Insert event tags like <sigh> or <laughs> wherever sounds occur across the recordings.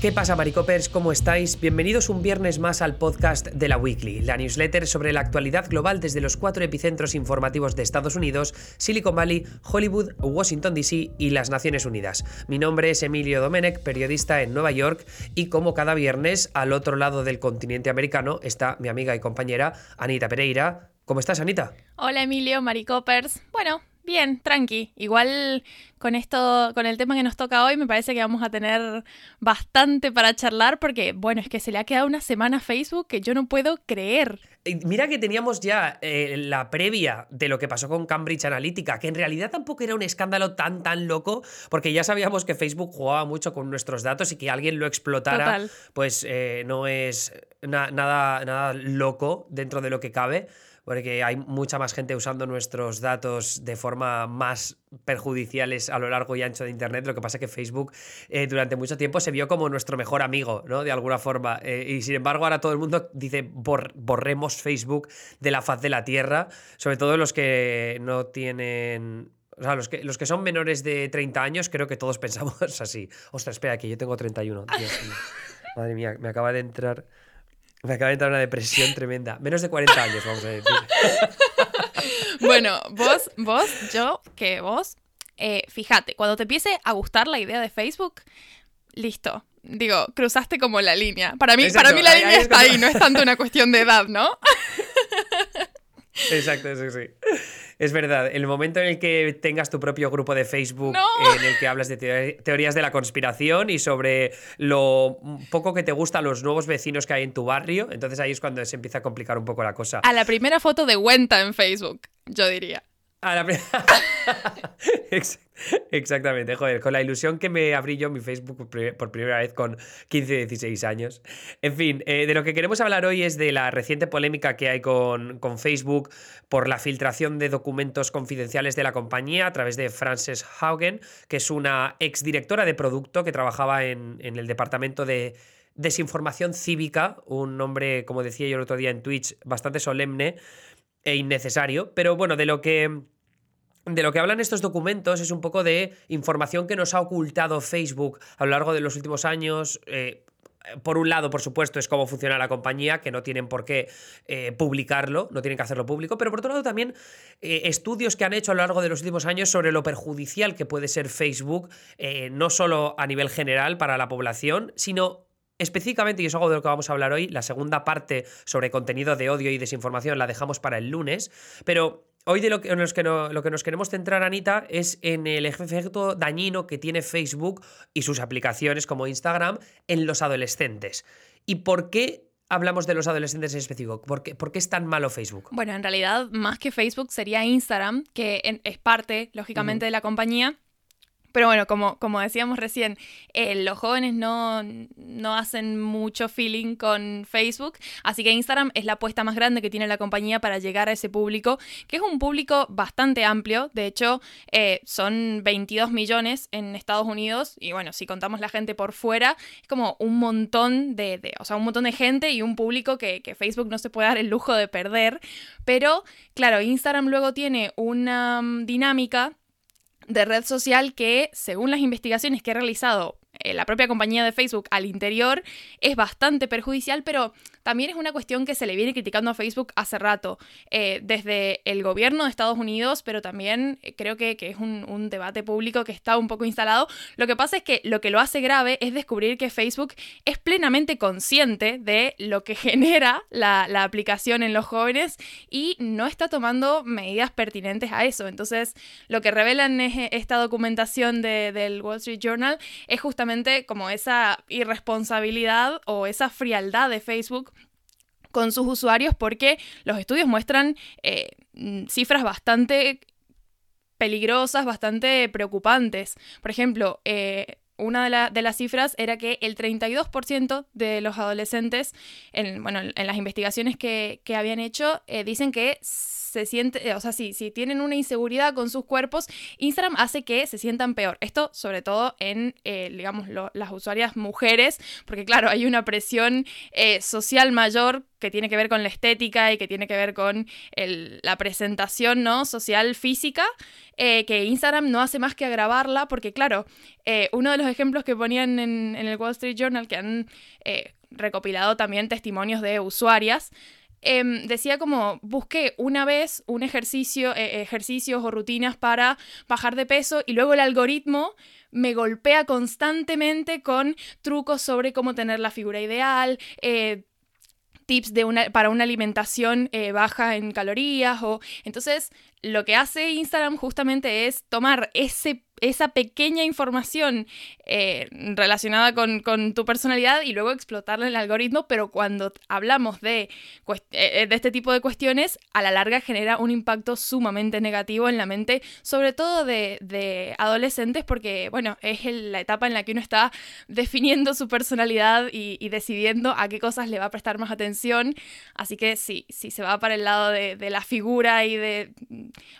¿Qué pasa, Maricopers? ¿Cómo estáis? Bienvenidos un viernes más al podcast de la Weekly, la newsletter sobre la actualidad global desde los cuatro epicentros informativos de Estados Unidos, Silicon Valley, Hollywood, Washington DC y las Naciones Unidas. Mi nombre es Emilio Domenech, periodista en Nueva York, y como cada viernes, al otro lado del continente americano está mi amiga y compañera Anita Pereira. ¿Cómo estás, Anita? Hola, Emilio, Maricopers. Bueno, Bien, tranqui. Igual con esto, con el tema que nos toca hoy, me parece que vamos a tener bastante para charlar porque, bueno, es que se le ha quedado una semana a Facebook que yo no puedo creer. Mira que teníamos ya eh, la previa de lo que pasó con Cambridge Analytica, que en realidad tampoco era un escándalo tan, tan loco, porque ya sabíamos que Facebook jugaba mucho con nuestros datos y que alguien lo explotara, pues eh, no es nada, nada loco dentro de lo que cabe porque hay mucha más gente usando nuestros datos de forma más perjudiciales a lo largo y ancho de Internet. Lo que pasa es que Facebook eh, durante mucho tiempo se vio como nuestro mejor amigo, ¿no? De alguna forma. Eh, y sin embargo, ahora todo el mundo dice borremos Facebook de la faz de la Tierra, sobre todo los que no tienen o sea, los que, los que son menores de 30 años, creo que todos <laughs> pensamos así. Ostras, espera, que yo tengo 31. <laughs> Madre mía, me acaba de entrar. Me acaba de entrar una depresión tremenda. Menos de 40 años, vamos a decir. <laughs> bueno, vos, vos, yo, que vos, eh, fíjate, cuando te empiece a gustar la idea de Facebook, listo. Digo, cruzaste como la línea. Para mí, para mí la línea está ahí, no es tanto una cuestión de edad, ¿no? <laughs> Exacto, sí, sí. Es verdad, el momento en el que tengas tu propio grupo de Facebook en el que hablas de teorías de la conspiración y sobre lo poco que te gustan los nuevos vecinos que hay en tu barrio, entonces ahí es cuando se empieza a complicar un poco la cosa. A la primera foto de Wenta en Facebook, yo diría. <laughs> Exactamente, joder, con la ilusión que me abrí yo mi Facebook por primera vez con 15, 16 años. En fin, eh, de lo que queremos hablar hoy es de la reciente polémica que hay con, con, Facebook por la filtración de documentos confidenciales de la compañía a través de Frances Haugen, que es una exdirectora de producto que trabajaba en, en el departamento de desinformación cívica, un nombre, como decía yo el otro día en Twitch, bastante solemne e innecesario, pero bueno, de lo que de lo que hablan estos documentos es un poco de información que nos ha ocultado Facebook a lo largo de los últimos años. Eh, por un lado, por supuesto, es cómo funciona la compañía, que no tienen por qué eh, publicarlo, no tienen que hacerlo público, pero por otro lado también eh, estudios que han hecho a lo largo de los últimos años sobre lo perjudicial que puede ser Facebook, no solo a nivel general para la población, sino Específicamente, y es algo de lo que vamos a hablar hoy, la segunda parte sobre contenido de odio y desinformación la dejamos para el lunes, pero hoy de lo que, que lo que nos queremos centrar, Anita, es en el efecto dañino que tiene Facebook y sus aplicaciones como Instagram en los adolescentes. ¿Y por qué hablamos de los adolescentes en específico? ¿Por qué, ¿Por qué, es tan malo Facebook? Bueno, en realidad, más que Facebook, sería Instagram, que es parte, lógicamente, de la compañía. Pero bueno, como, como decíamos recién, eh, los jóvenes no, no, hacen mucho feeling con Facebook, así que Instagram es la apuesta más grande que tiene la compañía para llegar a ese público, que es un público bastante amplio, de hecho eh, son 22 millones en Estados Unidos, y bueno, si contamos la gente por fuera, es como un montón de, o sea, un montón de gente y un público que, que Facebook no se puede dar el lujo de perder, pero claro, Instagram luego tiene una mm, dinámica de red social que, según las investigaciones que he realizado la propia compañía de Facebook al interior, es bastante perjudicial, pero también es una cuestión que se le viene criticando a Facebook hace rato, eh, desde el gobierno de Estados Unidos, pero también eh, creo que, es un, debate público que está un poco instalado. Lo que pasa es que lo que lo hace grave es descubrir que Facebook es plenamente consciente de lo que <laughs> genera la, aplicación en los jóvenes y no está tomando medidas pertinentes a eso. Entonces, lo que revelan esta documentación del Wall Street Journal es justamente como esa irresponsabilidad o esa frialdad de Facebook con sus usuarios porque los estudios muestran eh, cifras bastante peligrosas, bastante preocupantes. Por ejemplo, eh, una de, las cifras era que el 32% de los adolescentes, en, bueno, en las investigaciones que, habían hecho, eh, dicen que se sienten, eh, o sea, si, si tienen una inseguridad con sus cuerpos, Instagram hace que se sientan peor. Esto sobre todo en, eh, digamos, las usuarias mujeres, porque claro, hay una presión eh, social mayor que tiene que ver con la estética y que tiene que ver con la presentación ¿no? social física, que Instagram no hace más que agravarla, porque claro, uno de los ejemplos que ponían en, en, el Wall Street Journal, que han recopilado también testimonios de usuarias, Em, decía como busqué una vez un ejercicio, eh, ejercicios o rutinas para bajar de peso y luego el algoritmo me golpea constantemente con trucos sobre cómo tener la figura ideal, eh, tips de una, para una alimentación eh, baja en calorías o entonces lo que hace Instagram justamente es tomar ese esa pequeña información eh, relacionada con, tu personalidad y luego explotarla en el algoritmo, pero cuando hablamos de, eh, de este tipo de cuestiones, a la larga genera un impacto sumamente negativo en la mente, sobre todo de, adolescentes, porque, bueno, es la etapa en la que uno está definiendo su personalidad y, decidiendo a qué cosas le va a prestar más atención. Así que sí, si se va para el lado de, la figura y de...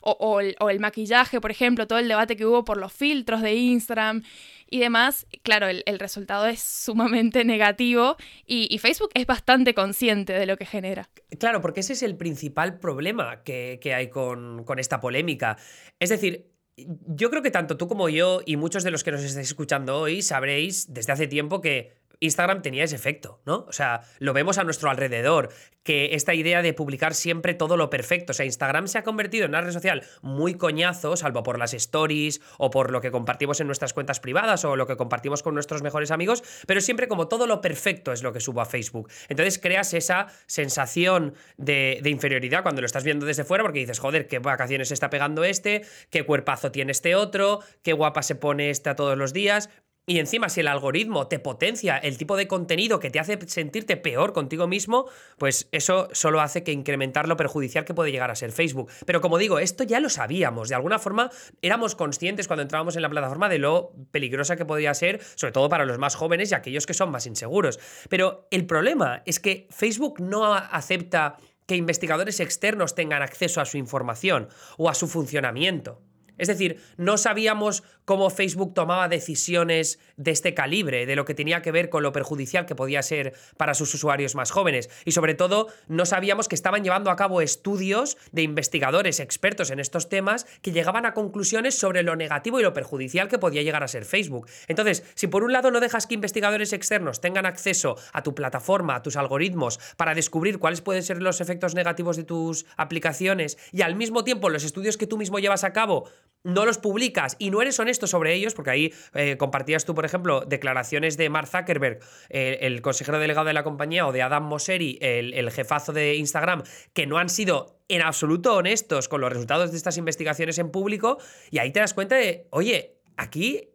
O, el, o el maquillaje, por ejemplo, todo el debate que hubo por los filtros de Instagram y demás, claro, el, resultado es sumamente <laughs> negativo y, Facebook es bastante consciente de lo que genera. Claro, porque ese es el principal problema que, hay con, con esta polémica. Es decir, yo creo que tanto tú como yo y muchos de los que nos estáis escuchando hoy sabréis desde hace tiempo que Instagram tenía ese efecto, ¿no? O sea, lo vemos a nuestro alrededor, que esta idea de publicar siempre todo lo perfecto, o sea, Instagram se ha convertido en una red social muy coñazo, salvo por las stories o por lo que compartimos en nuestras cuentas privadas o lo que compartimos con nuestros mejores amigos, pero siempre como todo lo perfecto es lo que subo a Facebook. Entonces creas esa sensación de, inferioridad cuando lo estás viendo desde fuera porque dices, joder, qué vacaciones está pegando este, qué cuerpazo tiene este otro, qué guapa se pone esta todos los días. Y encima, si el algoritmo te potencia el tipo de contenido que te hace sentirte peor contigo mismo, pues eso solo hace que incrementar lo perjudicial que puede llegar a ser Facebook. Pero como digo, esto ya lo sabíamos. De alguna forma, éramos conscientes cuando entrábamos en la plataforma de lo peligrosa que podía ser, sobre todo para los más jóvenes y aquellos que son más inseguros. Pero el problema es que Facebook no acepta que investigadores externos tengan acceso a su información o a su funcionamiento. Es decir, no sabíamos cómo Facebook tomaba decisiones de este calibre, de lo que tenía que ver con lo perjudicial que podía ser para sus usuarios más jóvenes. Y sobre todo, no sabíamos que estaban llevando a cabo estudios de investigadores expertos en estos temas que llegaban a conclusiones sobre lo negativo y lo perjudicial que podía llegar a ser Facebook. Entonces, si por un lado no dejas que investigadores externos tengan acceso a tu plataforma, a tus algoritmos, para descubrir cuáles pueden ser los efectos negativos de tus aplicaciones, y al mismo tiempo los estudios que tú mismo llevas a cabo no los publicas y no eres honesto sobre ellos, porque ahí eh, compartías tú, por ejemplo, declaraciones de Mark Zuckerberg, el consejero delegado de la compañía, o de Adam Mosseri, el, jefazo de Instagram, que no han sido en absoluto honestos con los resultados de estas investigaciones en público, y ahí te das cuenta de, oye, aquí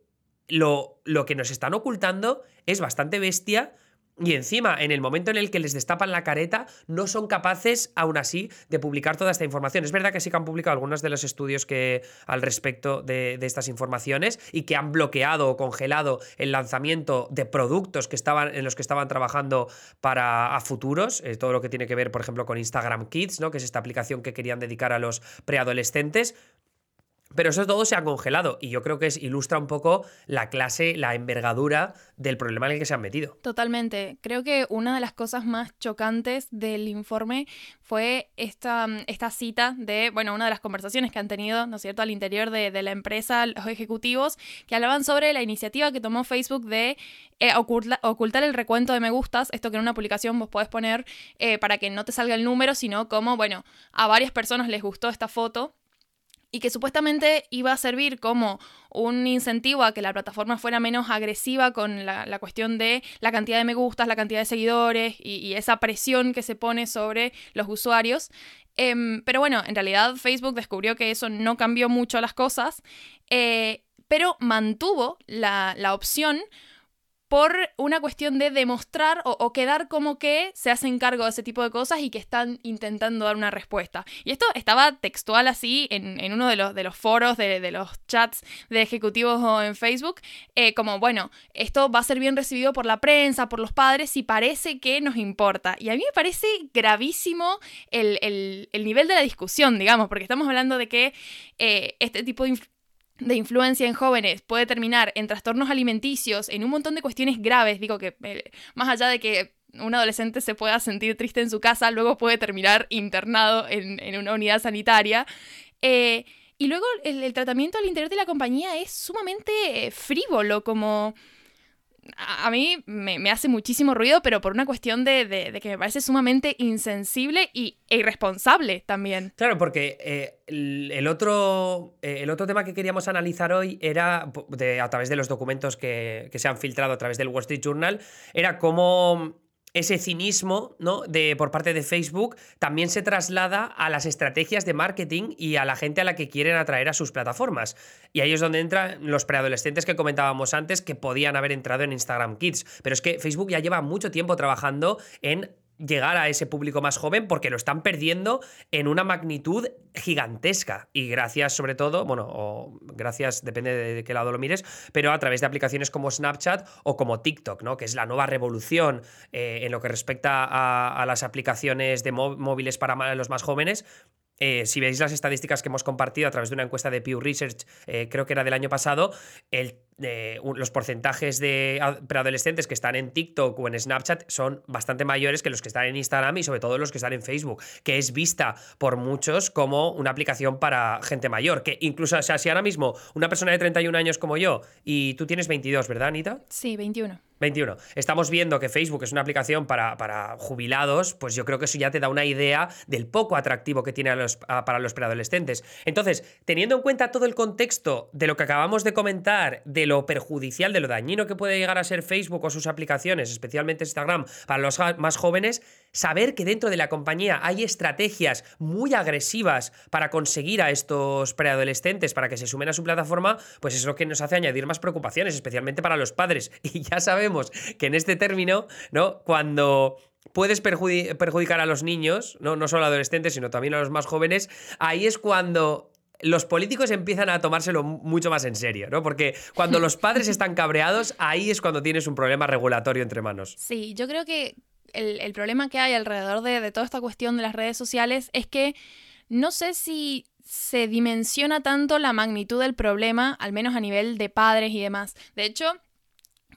lo, lo que nos están ocultando es bastante bestia y encima, en el momento en el que les destapan la careta, no son capaces, aún así, de publicar toda esta información. Es verdad que sí que han publicado algunos de los estudios que al respecto de, estas informaciones y que han bloqueado o congelado el lanzamiento de productos que estaban, en los que estaban trabajando para a futuros. Eh, todo lo que tiene que ver, por ejemplo, con Instagram Kids, ¿no? Que es esta aplicación que querían dedicar a los preadolescentes. Pero eso todo se ha congelado y yo creo que ilustra un poco la clase, la envergadura del problema en el que se han metido. Totalmente. Creo que una de las cosas más chocantes del informe fue esta, esta cita de, bueno, una de las conversaciones que han tenido, ¿no es cierto?, al interior de, la empresa, los ejecutivos, que hablaban sobre la iniciativa que tomó Facebook de eh, ocultar el recuento de me gustas, esto que en una publicación vos podés poner eh, para que no te salga el número, sino como, bueno, a varias personas les gustó esta foto y que supuestamente iba a servir como un incentivo a que la plataforma fuera menos agresiva con la, cuestión de la cantidad de me gustas, la cantidad de seguidores y, esa presión que se pone sobre los usuarios. Em, pero bueno, en realidad Facebook descubrió que eso no cambió mucho las cosas, eh, pero mantuvo la, la opción por una cuestión de demostrar o, quedar como que se hacen cargo de ese tipo de cosas y que están intentando dar una respuesta. Y esto estaba textual así en, uno de los, foros, de, los chats de ejecutivos en Facebook, eh, como, bueno, esto va a ser bien recibido por la prensa, por los padres, y parece que nos importa. Y a mí me parece gravísimo el, nivel de la discusión, digamos, porque estamos hablando de que eh, este tipo de, de influencia en jóvenes puede terminar en trastornos alimenticios, en un montón de cuestiones graves, digo que eh, más allá de que un adolescente se pueda sentir triste en su casa, luego puede terminar internado en, una unidad sanitaria. Eh, y luego el, el, tratamiento al interior de la compañía es sumamente eh, frívolo, como a mí me, hace muchísimo ruido, pero por una cuestión de, que me parece sumamente insensible y, e irresponsable también. Claro, porque eh, el, otro, eh, el otro tema que queríamos analizar hoy era, a través de los documentos que, que se han filtrado a través del Wall Street Journal, era cómo ese cinismo ¿no? de, por parte de Facebook también se traslada a las estrategias de marketing y a la gente a la que quieren atraer a sus plataformas. Y ahí es donde entran los preadolescentes que comentábamos antes que podían haber entrado en Instagram Kids. Pero es que Facebook ya lleva mucho tiempo trabajando en llegar a ese público más joven porque lo están perdiendo en una magnitud gigantesca y gracias sobre todo, bueno, o gracias, depende de qué lado lo mires, pero a través de aplicaciones como Snapchat o como TikTok, ¿no? Que es la nueva revolución eh, en lo que respecta a, las aplicaciones de móviles para los más jóvenes, eh, si veis las estadísticas que hemos compartido a través de una encuesta de Pew Research, eh, creo que era del año pasado, el los porcentajes de preadolescentes que están en TikTok o en Snapchat son bastante mayores que los que están en Instagram y sobre todo los que están en Facebook, que es vista por muchos como una aplicación para gente mayor, que incluso, o sea, si ahora mismo una persona de 31 años como yo y tú tienes 22, ¿verdad, Anita? Sí, 21. 21. Estamos viendo que Facebook es una aplicación para, para, jubilados, pues yo creo que eso ya te da una idea del poco atractivo que tiene los, para los preadolescentes. Entonces, teniendo en cuenta todo el contexto de lo que acabamos de comentar, de lo perjudicial, de lo dañino que puede llegar a ser Facebook o sus aplicaciones, especialmente Instagram, para los más jóvenes, saber que dentro de la compañía hay estrategias muy agresivas para conseguir a estos preadolescentes para que se sumen a su plataforma, pues es lo que nos hace añadir más preocupaciones, especialmente para los padres. <laughs> Y ya sabemos que en este término, ¿no? Cuando puedes perjudicar a los niños, ¿no? no solo a adolescentes, sino también a los más jóvenes, ahí es cuando los políticos empiezan a tomárselo mucho más en serio, ¿no? Porque cuando los padres <laughs> están cabreados, ahí es cuando tienes un problema regulatorio entre manos. Sí, yo creo que el, problema que hay alrededor de, toda esta cuestión de las redes sociales es que no sé si se dimensiona tanto la magnitud del problema, al menos a nivel de padres y demás. De hecho,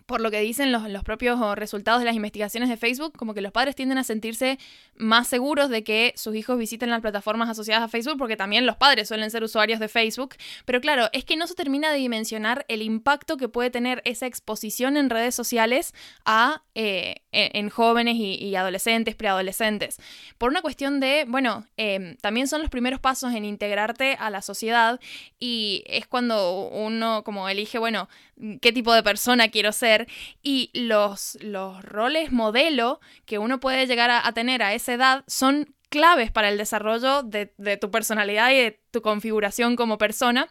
por lo que dicen los, los, propios resultados de las investigaciones de Facebook, como que los padres tienden a sentirse más seguros de que sus hijos visiten las plataformas asociadas a Facebook, porque también los padres suelen ser usuarios de Facebook. Pero claro, es que no se termina de dimensionar el impacto que puede tener esa exposición en redes sociales a, eh, en, jóvenes y, adolescentes, preadolescentes. Por una cuestión de, bueno, em, también son los primeros pasos en integrarte a la sociedad y es cuando uno como elige, bueno, qué tipo de persona quiero ser y los, los roles modelo que uno puede llegar a, tener a esa edad son claves para el desarrollo de, tu personalidad y de tu configuración como persona.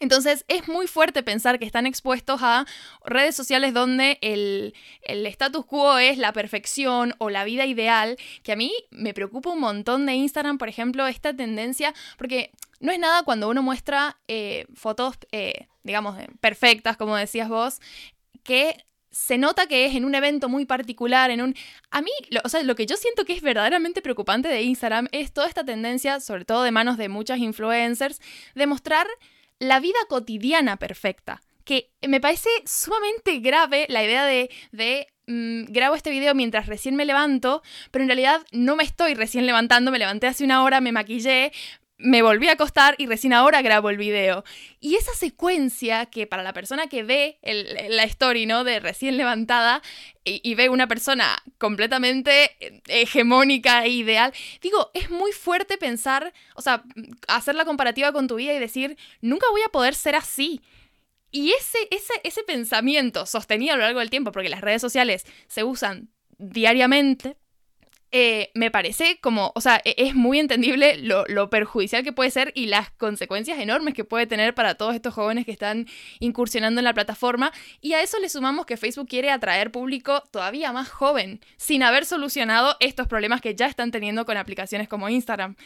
Entonces es muy fuerte pensar que están expuestos a redes sociales donde el, el, status quo es la perfección o la vida ideal, que a mí me preocupa un montón de Instagram, por ejemplo, esta tendencia, porque no es nada cuando uno muestra eh, fotos, eh, digamos, perfectas, como decías vos, que se nota que es en un evento muy particular, en un... A mí, lo, o sea, lo que yo siento que es verdaderamente preocupante de Instagram es toda esta tendencia, sobre todo de manos de muchas influencers, de mostrar la vida cotidiana perfecta. Que me parece sumamente grave la idea de, de mm, grabo este video mientras recién me levanto, pero en realidad no me estoy recién levantando, me levanté hace una hora, me maquillé, me volví a acostar y recién ahora grabo el video. Y esa secuencia que para la persona que ve la story, ¿no? De recién levantada y, ve una persona completamente eh, hegemónica e ideal, digo, es muy fuerte pensar, o sea, hacer la comparativa con tu vida y decir, nunca voy a poder ser así. Y ese, ese, ese pensamiento sostenido a lo largo del tiempo, porque las redes sociales se usan diariamente, eh, me parece como, o sea, e-, es muy entendible lo, lo, perjudicial que puede ser y las consecuencias enormes que puede tener para todos estos jóvenes que están incursionando en la plataforma. Y a eso le sumamos que Facebook quiere atraer público todavía más joven, sin haber solucionado estos problemas que ya están teniendo con aplicaciones como Instagram.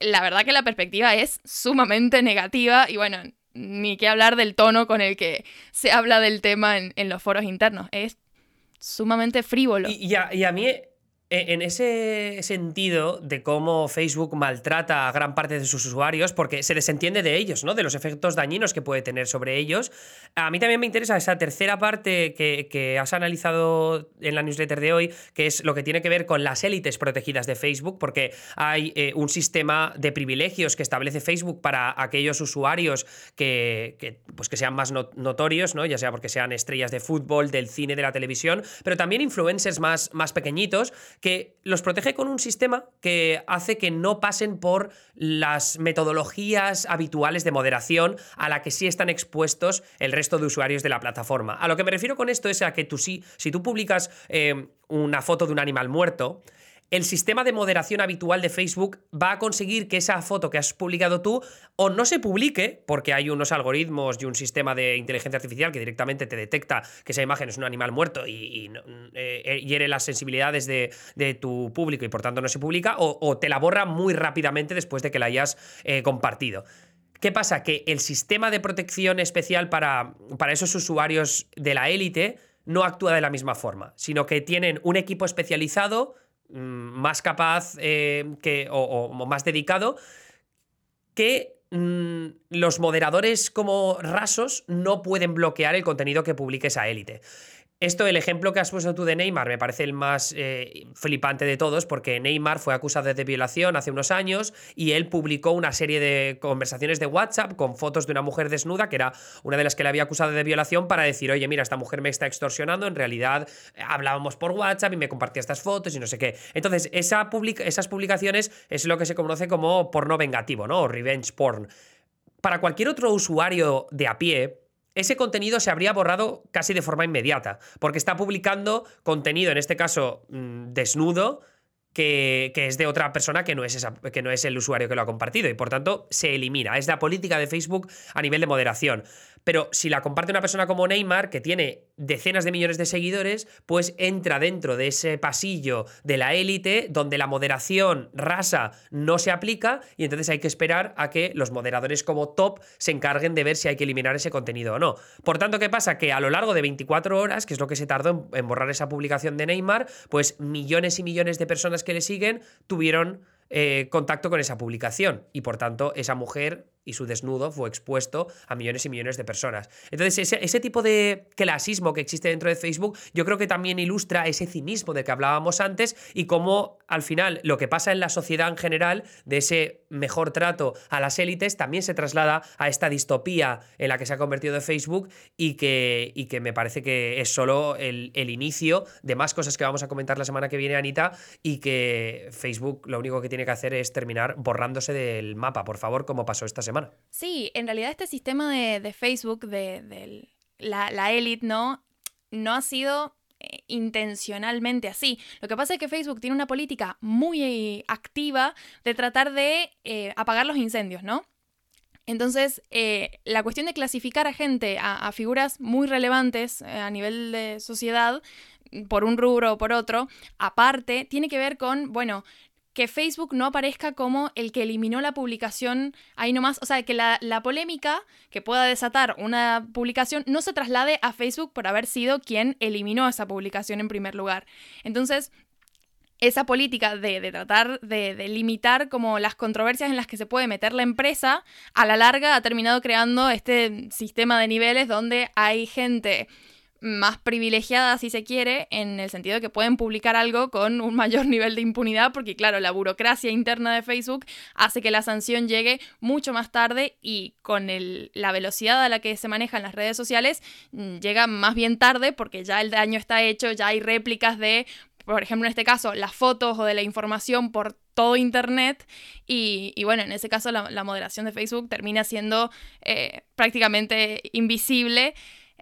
La verdad que la perspectiva es sumamente negativa y bueno, ni qué hablar del tono con el que se habla del tema en, en los foros internos. Es sumamente frívolo. Y, y, a, mí en ese sentido de cómo Facebook maltrata a gran parte de sus usuarios, porque se desentiende de ellos, ¿no? De los efectos dañinos que puede tener sobre ellos. A mí también me interesa esa tercera parte que, has analizado en la newsletter de hoy, que es lo que tiene que ver con las élites protegidas de Facebook, porque hay eh, un sistema de privilegios que establece Facebook para aquellos usuarios que, pues que sean más notorios, ¿no? Ya sea porque sean estrellas de fútbol, del cine, de la televisión, pero también influencers más, más pequeñitos que los protege con un sistema que hace que no pasen por las metodologías habituales de moderación a la que sí están expuestos el resto de usuarios de la plataforma. A lo que me refiero con esto es a que tú sí, si tú publicas eh, una foto de un animal muerto, el sistema de moderación habitual de Facebook va a conseguir que esa foto que has publicado tú o no se publique, porque hay unos algoritmos y un sistema de inteligencia artificial que directamente te detecta que esa imagen es un animal muerto y, eh, hiere las sensibilidades de, tu público y por tanto no se publica, o, te la borra muy rápidamente después de que la hayas eh, compartido. ¿Qué pasa? Que el sistema de protección especial para, para esos usuarios de la élite no actúa de la misma forma, sino que tienen un equipo especializado más capaz eh, que, o, más dedicado que mm, los moderadores como rasos no pueden bloquear el contenido que publique esa élite. Esto, el ejemplo que has puesto tú de Neymar, me parece el más eh, flipante de todos, porque Neymar fue acusado de violación hace unos años y él publicó una serie de conversaciones de WhatsApp con fotos de una mujer desnuda, que era una de las que le había acusado de violación, para decir, oye, mira, esta mujer me está extorsionando, en realidad eh, hablábamos por WhatsApp y me compartía estas fotos y no sé qué. Entonces, esa esas publicaciones es lo que se conoce como porno vengativo, ¿no? O revenge porn. Para cualquier otro usuario de a pie, ese contenido se habría borrado casi de forma inmediata, porque está publicando contenido, en este caso mm, desnudo, que, es de otra persona que no, es que no es el usuario que lo ha compartido y por tanto se elimina. Es la política de Facebook a nivel de moderación. Pero si la comparte una persona como Neymar, que tiene decenas de millones de seguidores, pues entra dentro de ese pasillo de la élite donde la moderación rasa no se aplica y entonces hay que esperar a que los moderadores como top se encarguen de ver si hay que eliminar ese contenido o no. Por tanto, ¿qué pasa? Que a lo largo de 24 horas, que es lo que se tardó en, borrar esa publicación de Neymar, pues millones y millones de personas que le siguen tuvieron eh, contacto con esa publicación y por tanto esa mujer y su desnudo fue expuesto a millones y millones de personas. Entonces, ese, tipo de clasismo que existe dentro de Facebook, yo creo que también ilustra ese cinismo de que hablábamos antes y cómo al final lo que pasa en la sociedad en general, de ese mejor trato a las élites, también se traslada a esta distopía en la que se ha convertido Facebook y que, y que me parece que es solo el, el inicio de más cosas que vamos a comentar la semana que viene, Anita, y que Facebook lo único que tiene que hacer es terminar borrándose del mapa, por favor, como pasó esta semana. Sí, en realidad este sistema de, Facebook, de, la élite, ¿no? No ha sido eh, intencionalmente así. Lo que pasa es que Facebook tiene una política muy activa de tratar de eh, apagar los incendios, ¿no? Entonces, eh, la cuestión de clasificar a gente, a, figuras muy relevantes a nivel de sociedad, por un rubro o por otro, aparte, tiene que ver con, bueno, que Facebook no aparezca como el que eliminó la publicación ahí nomás. O sea, que la, polémica que pueda desatar una publicación no se traslade a Facebook por haber sido quien eliminó esa publicación en primer lugar. Entonces, esa política de, tratar de, de, limitar como las controversias en las que se puede meter la empresa, a la larga ha terminado creando este sistema de niveles donde hay gente más privilegiada, si se quiere, en el sentido de que pueden publicar algo con un <laughs> mayor nivel de impunidad, porque claro, la burocracia interna de Facebook hace que la sanción llegue mucho más tarde y con la velocidad a la que se manejan las redes sociales, mm, llega más bien tarde porque ya el daño está hecho, ya hay réplicas de por ejemplo, en este caso, las fotos o de la información por todo Internet. Y, bueno, en ese caso la, moderación de Facebook termina siendo eh, prácticamente invisible.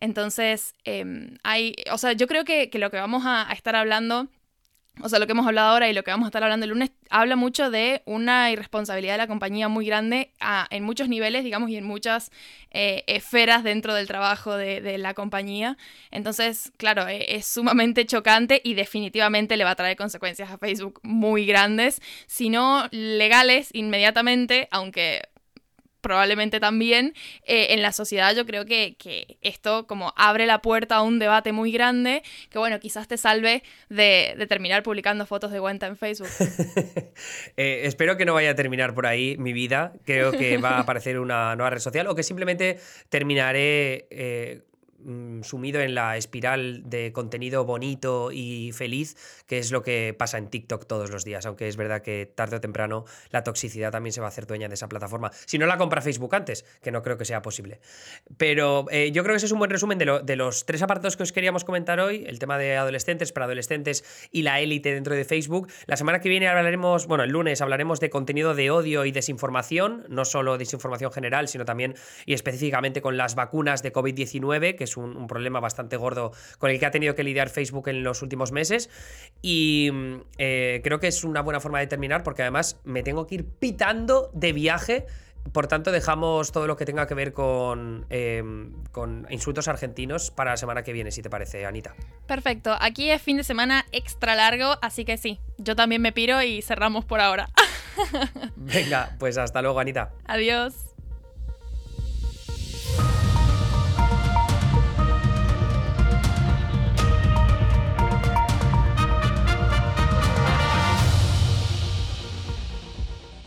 Entonces, em, hay, o sea, yo creo que, lo que vamos a, estar hablando o sea, lo que hemos hablado ahora y lo que vamos a estar hablando el lunes, habla mucho de una irresponsabilidad de la compañía muy grande en muchos niveles, digamos, y en muchas eh, esferas dentro del trabajo de, la compañía. Entonces, claro, e, es sumamente chocante y definitivamente le va a traer consecuencias a Facebook muy grandes, si no legales inmediatamente, aunque probablemente también eh, en la sociedad yo creo que, esto como abre la puerta a un debate muy grande que bueno, quizás te salve de, terminar publicando fotos de cuenta en Facebook. <laughs> Eh, espero que no vaya a terminar por ahí mi vida, creo que va a <laughs> aparecer una nueva red social o que simplemente terminaré... Eh, Mm, sumido en la espiral de contenido bonito y feliz, que es lo que pasa en TikTok todos los días, aunque es verdad que tarde o temprano la toxicidad también se va a hacer dueña de esa plataforma. Si no la compra Facebook antes, que no creo que sea posible. Pero eh, yo creo que ese es un buen resumen de, de, los tres apartados que os queríamos comentar hoy, el tema de adolescentes, para adolescentes y la élite dentro de Facebook. La semana que viene hablaremos, bueno, el lunes hablaremos de contenido de odio y desinformación, no solo desinformación general, sino también y específicamente con las vacunas de COVID-19, que es un, problema bastante gordo con el que ha tenido que lidiar Facebook en los últimos meses. Y eh, creo que es una buena forma de terminar porque además me tengo que ir pitando de viaje. Por tanto, dejamos todo lo que tenga que ver con, em, con insultos argentinos para la semana que viene, si te parece, Anita. Perfecto. Aquí es fin de semana extra largo, así que sí, yo también me piro y cerramos por ahora. <laughs> Venga, pues hasta luego, Anita. Adiós.